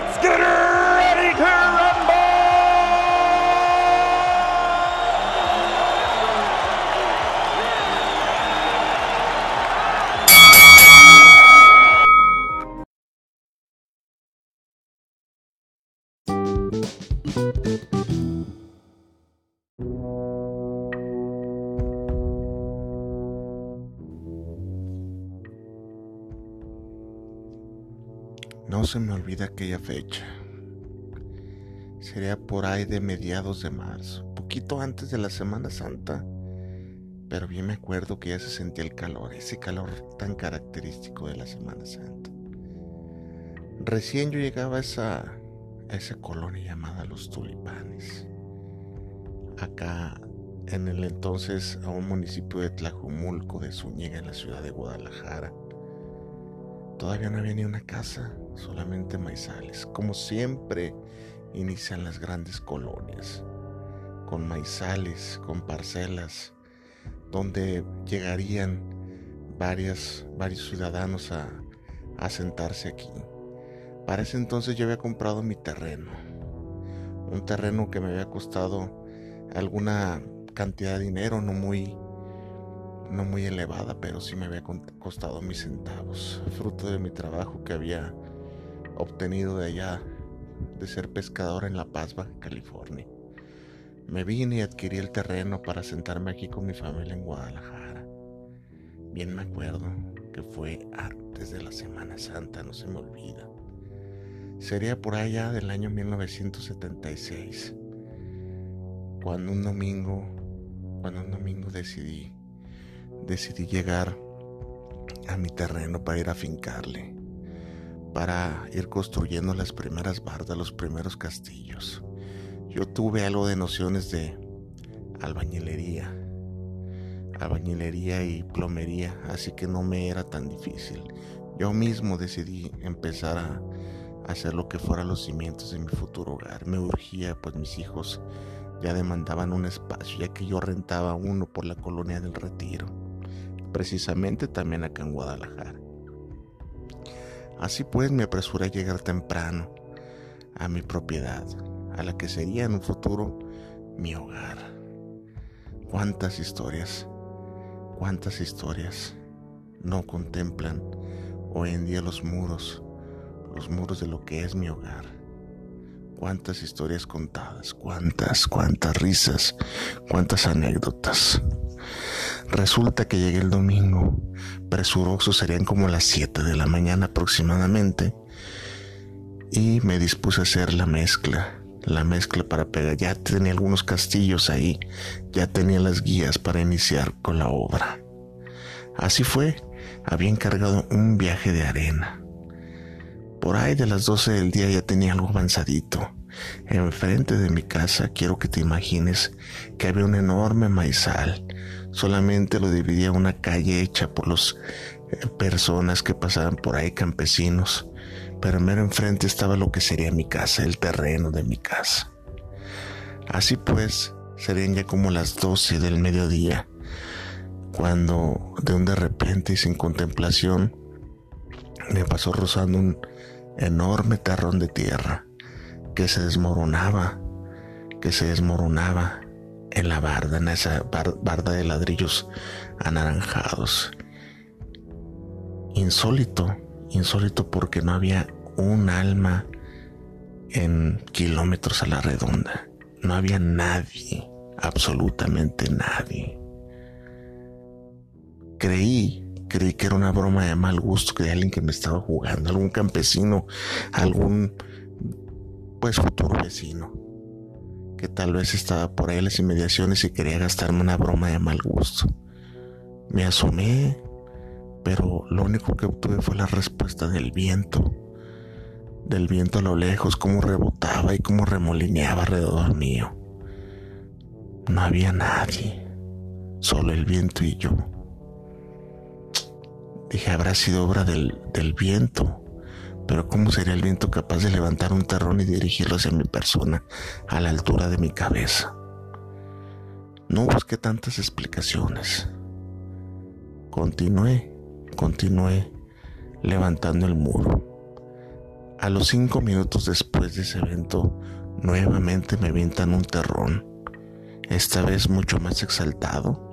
let's get ready to olvida aquella fecha. Sería por ahí de mediados de marzo, poquito antes de la Semana Santa. Pero bien me acuerdo que ya se sentía el calor, ese calor tan característico de la Semana Santa. Recién yo llegaba a esa, a esa colonia llamada Los Tulipanes. Acá en el entonces a un municipio de Tlajumulco de Zúñiga en la ciudad de Guadalajara. Todavía no había ni una casa, solamente maizales. Como siempre inician las grandes colonias, con maizales, con parcelas, donde llegarían varios ciudadanos a, a sentarse aquí. Para ese entonces yo había comprado mi terreno, un terreno que me había costado alguna cantidad de dinero, no muy, no muy elevada, pero sí me había costado mis centavos, fruto de mi trabajo que había obtenido de allá de ser pescador en La Paz, California. Me vine y adquirí el terreno para sentarme aquí con mi familia en Guadalajara. Bien me acuerdo que fue antes de la Semana Santa, no se me olvida. Sería por allá del año 1976, cuando un domingo, cuando un domingo decidí, decidí llegar a mi terreno para ir a fincarle para ir construyendo las primeras bardas, los primeros castillos. Yo tuve algo de nociones de albañilería, albañilería y plomería, así que no me era tan difícil. Yo mismo decidí empezar a hacer lo que fuera los cimientos de mi futuro hogar. Me urgía, pues mis hijos ya demandaban un espacio, ya que yo rentaba uno por la colonia del Retiro, precisamente también acá en Guadalajara. Así pues me apresuré a llegar temprano a mi propiedad, a la que sería en un futuro mi hogar. Cuántas historias, cuántas historias no contemplan hoy en día los muros, los muros de lo que es mi hogar. Cuántas historias contadas, cuántas, cuántas risas, cuántas anécdotas. Resulta que llegué el domingo, presuroso serían como las 7 de la mañana aproximadamente, y me dispuse a hacer la mezcla, la mezcla para pegar. Ya tenía algunos castillos ahí, ya tenía las guías para iniciar con la obra. Así fue, había encargado un viaje de arena. Por ahí de las 12 del día ya tenía algo avanzadito. Enfrente de mi casa quiero que te imagines que había un enorme maizal solamente lo dividía una calle hecha por las eh, personas que pasaban por ahí, campesinos, pero mero enfrente estaba lo que sería mi casa, el terreno de mi casa. Así pues, serían ya como las 12 del mediodía, cuando de un de repente y sin contemplación me pasó rozando un enorme terrón de tierra que se desmoronaba, que se desmoronaba en la barda, en esa barda de ladrillos anaranjados. Insólito, insólito porque no había un alma en kilómetros a la redonda. No había nadie, absolutamente nadie. Creí, creí que era una broma de mal gusto, que alguien que me estaba jugando, algún campesino, algún pues futuro vecino que tal vez estaba por ahí las inmediaciones y quería gastarme una broma de mal gusto. Me asomé, pero lo único que obtuve fue la respuesta del viento, del viento a lo lejos, cómo rebotaba y cómo remolineaba alrededor mío. No había nadie, solo el viento y yo. Dije, habrá sido obra del, del viento, pero ¿cómo sería el viento capaz de levantar un terrón y dirigirlo hacia mi persona a la altura de mi cabeza? No busqué tantas explicaciones. Continué, continué levantando el muro. A los cinco minutos después de ese evento, nuevamente me avientan un terrón, esta vez mucho más exaltado,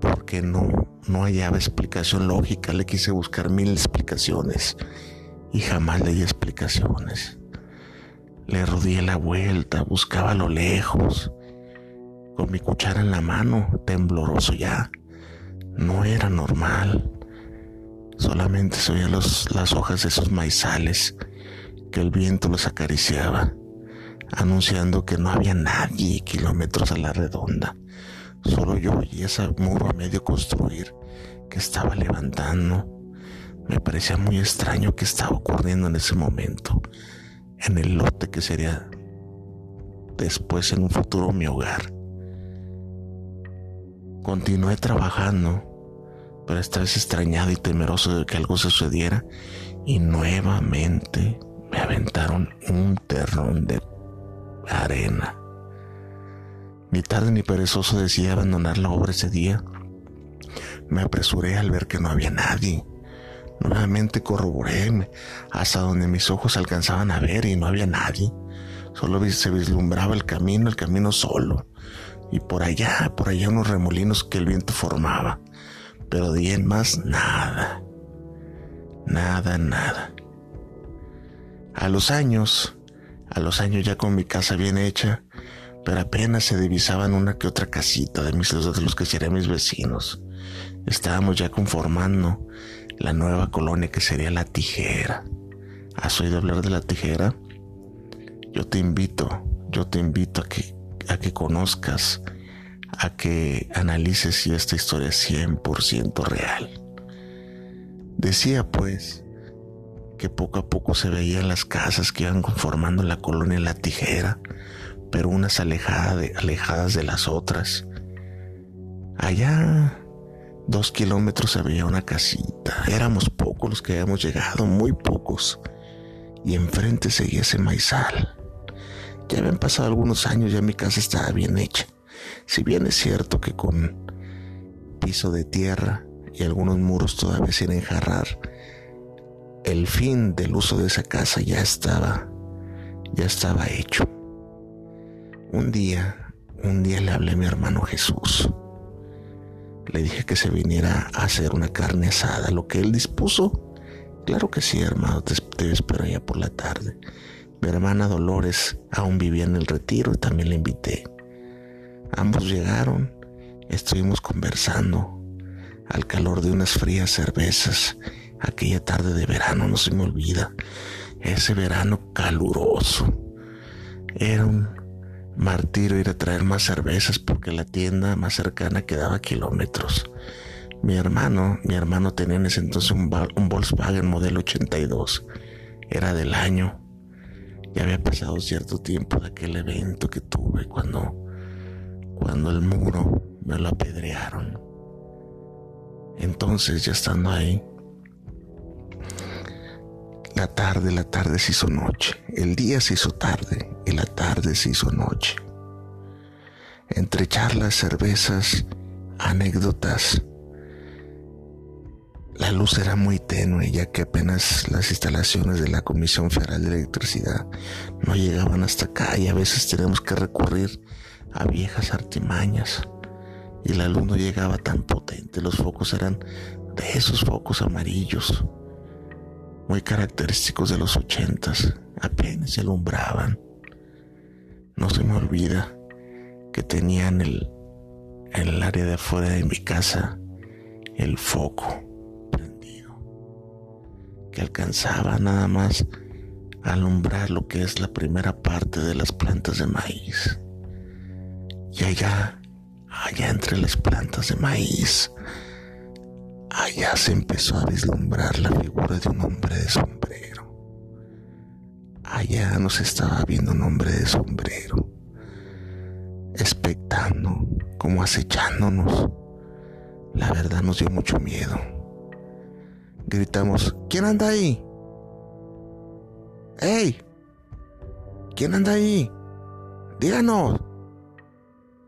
porque no, no hallaba explicación lógica, le quise buscar mil explicaciones y jamás le di explicaciones. Le rodeé la vuelta, buscaba a lo lejos, con mi cuchara en la mano, tembloroso ya. No era normal. Solamente se oían las hojas de esos maizales que el viento los acariciaba, anunciando que no había nadie kilómetros a la redonda. Solo yo y ese muro a medio construir que estaba levantando. Me parecía muy extraño que estaba ocurriendo en ese momento, en el lote que sería después en un futuro mi hogar. Continué trabajando pero esta vez extrañado y temeroso de que algo sucediera, y nuevamente me aventaron un terrón de arena. Ni tarde ni perezoso decidí abandonar la obra ese día. Me apresuré al ver que no había nadie. Nuevamente corroboré hasta donde mis ojos alcanzaban a ver y no había nadie. Solo se vislumbraba el camino, el camino solo. Y por allá, por allá unos remolinos que el viento formaba pero de en más nada. Nada, nada. A los años, a los años ya con mi casa bien hecha, pero apenas se divisaban una que otra casita de, mis, de los que serían mis vecinos. Estábamos ya conformando la nueva colonia que sería La Tijera. ¿Has oído hablar de La Tijera? Yo te invito, yo te invito a que, a que conozcas a que analices si esta historia es 100% real. Decía pues que poco a poco se veían las casas que iban conformando la colonia La Tijera, pero unas alejadas de, las otras. Allá, dos kilómetros veía una casita. Éramos pocos los que habíamos llegado, muy pocos. Y enfrente seguía ese maizal. Ya habían pasado algunos años, ya mi casa estaba bien hecha. Si bien es cierto que con piso de tierra y algunos muros todavía sin enjarrar, el fin del uso de esa casa ya estaba, ya estaba hecho. Un día, un día le hablé a mi hermano Jesús. Le dije que se viniera a hacer una carne asada, lo que él dispuso. Claro que sí, hermano, te, espero allá por la tarde. Mi hermana Dolores aún vivía en el retiro y también la invité. Ambos llegaron, estuvimos conversando al calor de unas frías cervezas. Aquella tarde de verano no se me olvida. Ese verano caluroso. Era un martirio ir a traer más cervezas porque la tienda más cercana quedaba kilómetros. Mi hermano, mi hermano tenía en ese entonces un, un Volkswagen modelo 82. Era del año. Ya había pasado cierto tiempo de aquel evento que tuve cuando cuando el muro me lo apedrearon. Entonces, ya estando ahí, la tarde, la tarde se hizo noche, el día se hizo tarde y la tarde se hizo noche. Entre charlas, cervezas, anécdotas, la luz era muy tenue ya que apenas las instalaciones de la Comisión Federal de Electricidad no llegaban hasta acá y a veces tenemos que recurrir a viejas artimañas y la luz no llegaba tan potente. Los focos eran de esos focos amarillos, muy característicos de los ochentas, apenas se alumbraban. No se me olvida que tenía en el, el área de afuera de mi casa el foco prendido, que alcanzaba nada más a alumbrar lo que es la primera parte de las plantas de maíz. Y allá, allá entre las plantas de maíz, allá se empezó a vislumbrar la figura de un hombre de sombrero. Allá nos estaba viendo un hombre de sombrero, expectando, como acechándonos. La verdad nos dio mucho miedo. Gritamos, ¿quién anda ahí? ¡Ey! ¿Quién anda ahí? Díganos.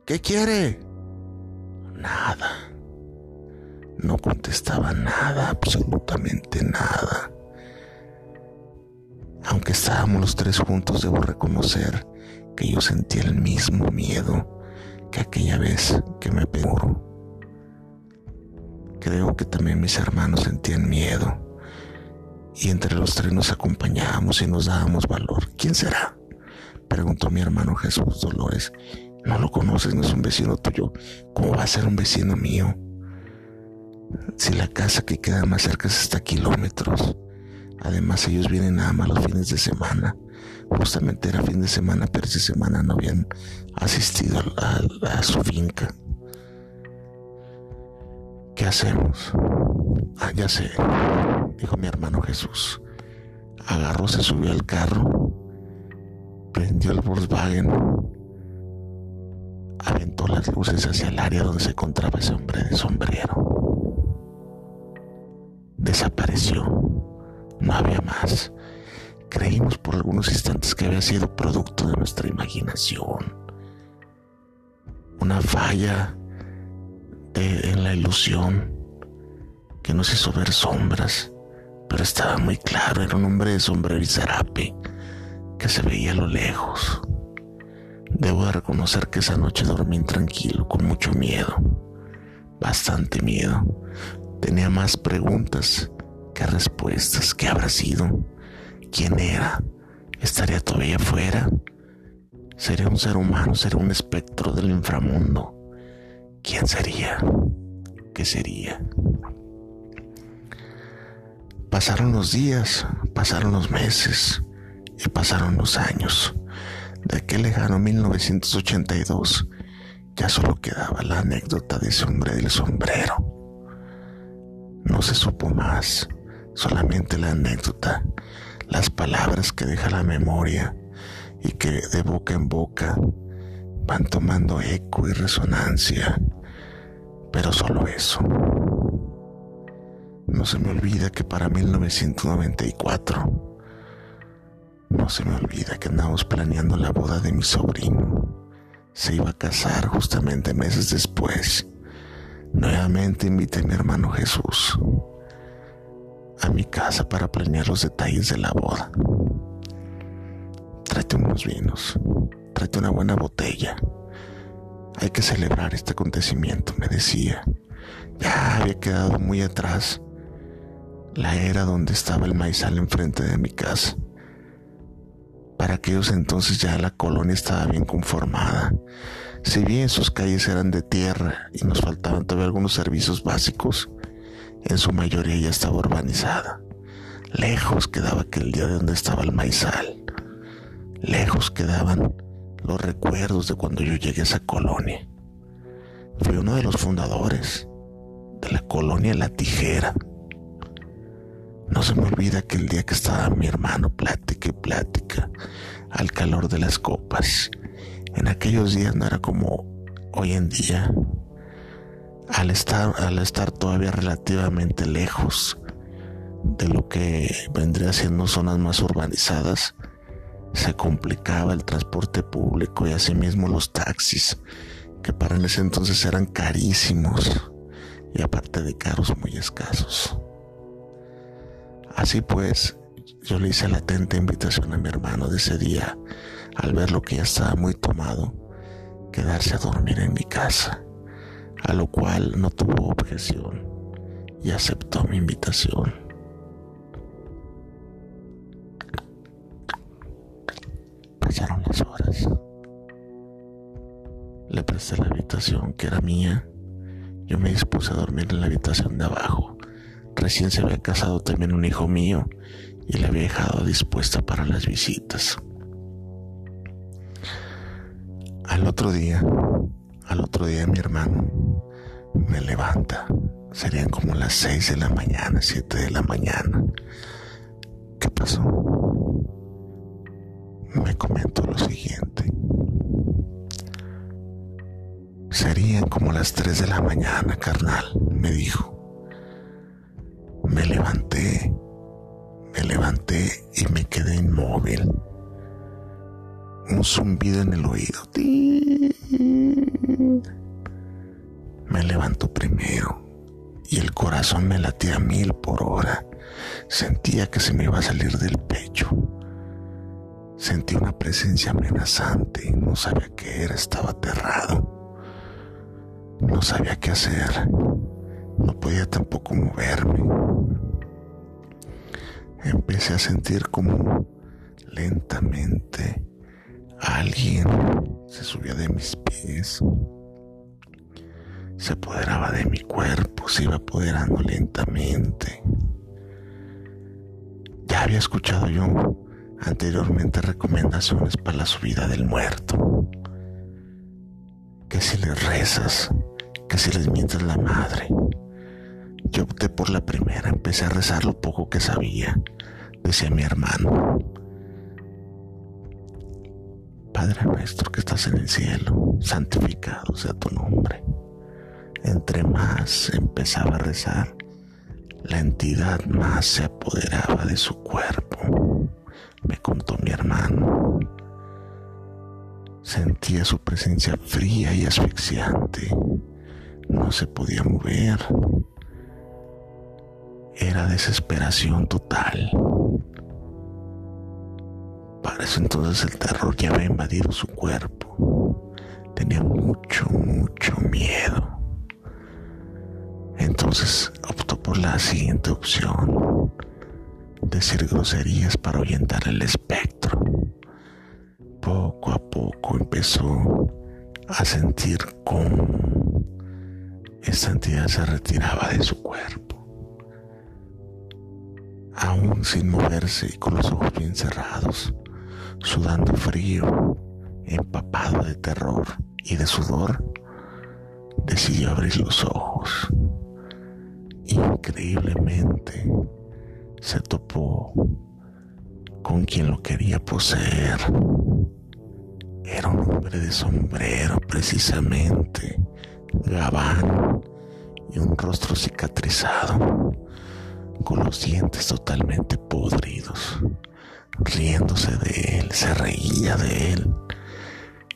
¿Qué quiere? Nada. No contestaba nada, absolutamente nada. Aunque estábamos los tres juntos, debo reconocer que yo sentía el mismo miedo que aquella vez que me pegó. Creo que también mis hermanos sentían miedo y entre los tres nos acompañábamos y nos dábamos valor. ¿Quién será? Preguntó mi hermano Jesús Dolores. No lo conoces, no es un vecino tuyo. ¿Cómo va a ser un vecino mío? Si la casa que queda más cerca es hasta kilómetros. Además ellos vienen nada más los fines de semana. Justamente era fin de semana, pero esa semana no habían asistido a, su finca. ¿Qué hacemos? Ah, ya sé, dijo mi hermano Jesús. Agarró, se subió al carro, prendió el Volkswagen, aventó las luces hacia el área donde se encontraba ese hombre de sombrero desapareció. No había más. Creímos por algunos instantes que había sido producto de nuestra imaginación. Una falla en la ilusión que nos hizo ver sombras, pero estaba muy claro, era un hombre de sombrero y zarape que se veía a lo lejos. Debo de reconocer que esa noche dormí intranquilo, con mucho miedo, bastante miedo. Tenía más preguntas que respuestas. ¿Qué habrá sido? ¿Quién era? ¿Estaría todavía afuera? ¿Sería un ser humano? ¿Sería un espectro del inframundo? ¿Quién sería? ¿Qué sería? Pasaron los días, pasaron los meses y pasaron los años. De aquel lejano 1982 ya solo quedaba la anécdota de ese hombre del sombrero no se supo más, solamente la anécdota, las palabras que deja la memoria y que de boca en boca van tomando eco y resonancia, pero solo eso. No se me olvida que para 1994, no se me olvida que andamos planeando la boda de mi sobrino. Se iba a casar justamente meses después Nuevamente invité a mi hermano Jesús a mi casa para planear los detalles de la boda. Tráete unos vinos, tráete una buena botella. Hay que celebrar este acontecimiento, me decía. Ya había quedado muy atrás la era donde estaba el maizal enfrente de mi casa. Para aquellos entonces ya la colonia estaba bien conformada si bien sus calles eran de tierra y nos faltaban todavía algunos servicios básicos, en su mayoría ya estaba urbanizada. Lejos quedaba aquel día de donde estaba el maizal. Lejos quedaban los recuerdos de cuando yo llegué a esa colonia. Fui uno de los fundadores de la colonia La Tijera. No se me olvida aquel día que estaba mi hermano plática y plática al calor de las copas en aquellos días no era como hoy en día. Al estar, al estar todavía relativamente lejos de lo que vendría siendo zonas más urbanizadas, se complicaba el transporte público y asimismo los taxis, que para ese entonces eran carísimos y aparte de caros muy escasos. Así pues, yo le hice la atenta invitación a mi hermano de ese día al ver lo que ya estaba muy tomado, quedarse a dormir en mi casa, a lo cual no tuvo objeción y aceptó mi invitación. Pasaron las horas. Le presté la habitación que era mía. Yo me dispuse a dormir en la habitación de abajo. Recién se había casado también un hijo mío y la había dejado dispuesta para las visitas. Al otro día, al otro día mi hermano me levanta. Serían como las seis de la mañana, siete de la mañana. ¿Qué pasó? me comentó lo siguiente. Serían como las 3 de la mañana, carnal, me dijo. Me levanté, me levanté y me quedé inmóvil. Un zumbido en el oído. Me levantó primero y el corazón me latía mil por hora. Sentía que se me iba a salir del pecho. Sentí una presencia amenazante y no sabía qué era, estaba aterrado. No sabía qué hacer. No podía tampoco moverme. Empecé a sentir como lentamente alguien se subía de mis pies. Se apoderaba de mi cuerpo, se iba apoderando lentamente. Ya había escuchado yo anteriormente recomendaciones para la subida del muerto. Que si le rezas, que si les mientes la madre. Yo opté por la primera, empecé a rezar lo poco que sabía, decía mi hermano. Padre nuestro que estás en el cielo, santificado sea tu nombre. Entre más empezaba a rezar, la entidad más se apoderaba de su cuerpo, me contó mi hermano. Sentía su presencia fría y asfixiante no se podía mover. Era desesperación total. Para eso entonces el terror ya había invadido su cuerpo. Tenía mucho, mucho miedo. Entonces optó por la siguiente opción. Decir groserías para ahuyentar el espectro. Poco a poco empezó a sentir cómo esta entidad se retiraba de su cuerpo. Aún sin moverse y con los ojos bien cerrados, sudando frío, empapado de terror y de sudor, decidió abrir los ojos. Increíblemente se topó con quien lo quería poseer. Era un hombre de sombrero precisamente, gabán y un rostro cicatrizado, con los dientes totalmente podridos, riéndose de él, se reía de él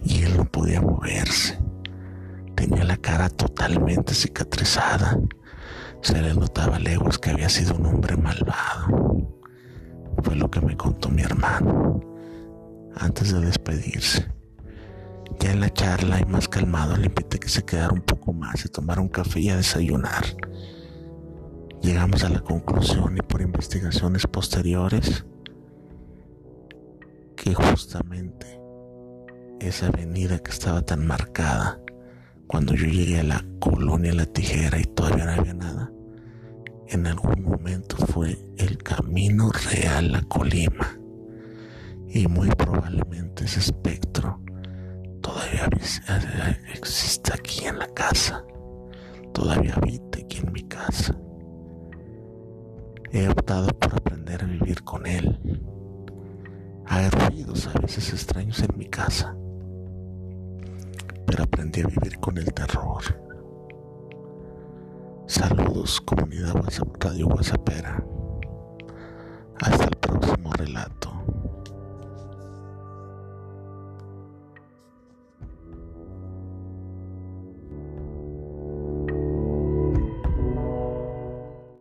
y él no podía moverse. Tenía la cara totalmente cicatrizada. Se le notaba leguas que había sido un hombre malvado. Fue lo que me contó mi hermano antes de despedirse. Ya en la charla y más calmado le invité que se quedara un poco más, a tomar un café y a desayunar. Llegamos a la conclusión y por investigaciones posteriores que justamente esa avenida que estaba tan marcada cuando yo llegué a la colonia La Tijera y todavía no había nada, en algún momento fue el camino real a Colima. Y muy probablemente ese espectro todavía existe aquí en la casa, todavía habita aquí en mi casa. He optado por aprender a vivir con él. Hay ruidos a veces extraños en mi casa, pero aprendí a vivir con el terror. Saludos, comunidad WhatsApp, Radio WhatsAppera. Hasta el próximo relato.